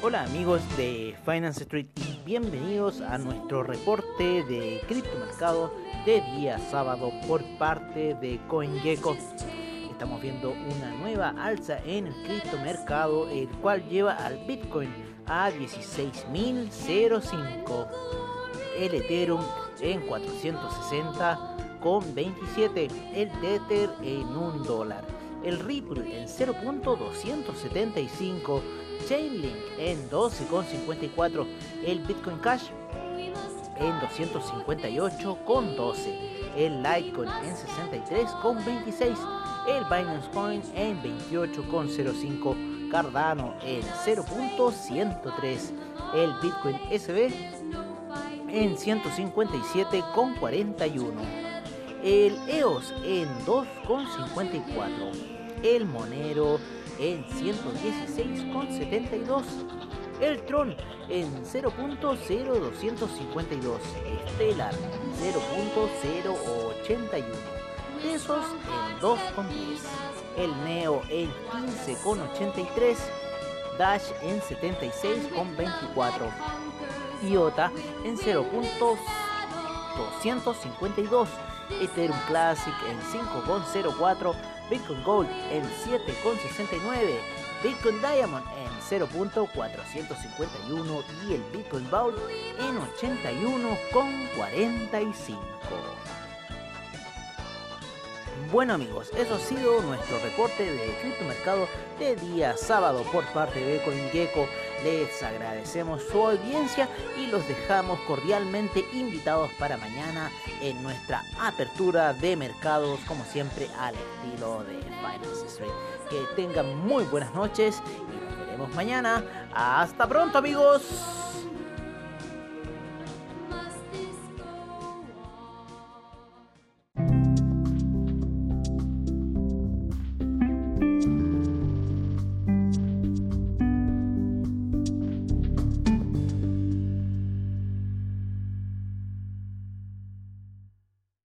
Hola amigos de Finance Street y bienvenidos a nuestro reporte de criptomercado de día sábado por parte de CoinGecko. Estamos viendo una nueva alza en el criptomercado, el cual lleva al Bitcoin a 16.005, el Ethereum en 460 con 27, el Tether en 1 dólar, el Ripple en 0.275 Chainlink en 12,54, el Bitcoin Cash en 258,12, el Litecoin en 63,26, el Binance Coin en 28,05, Cardano en 0.103, el Bitcoin SB en 157,41, el EOS en 2,54, el Monero en 116,72. El Tron en 0.0252. Stellar 0.081. Tesos en 2,10. El Neo en 15,83. Dash en 76,24. IOTA en 0.252. Ethereum Classic en 5,04. Bitcoin Gold en 7,69, Bitcoin Diamond en 0.451 y el Bitcoin Vault en 81,45. Bueno amigos, eso ha sido nuestro reporte de criptomercado de día sábado por parte de CoinGecko. Les agradecemos su audiencia y los dejamos cordialmente invitados para mañana en nuestra apertura de mercados, como siempre al estilo de Finance Street. Que tengan muy buenas noches y nos veremos mañana. Hasta pronto amigos.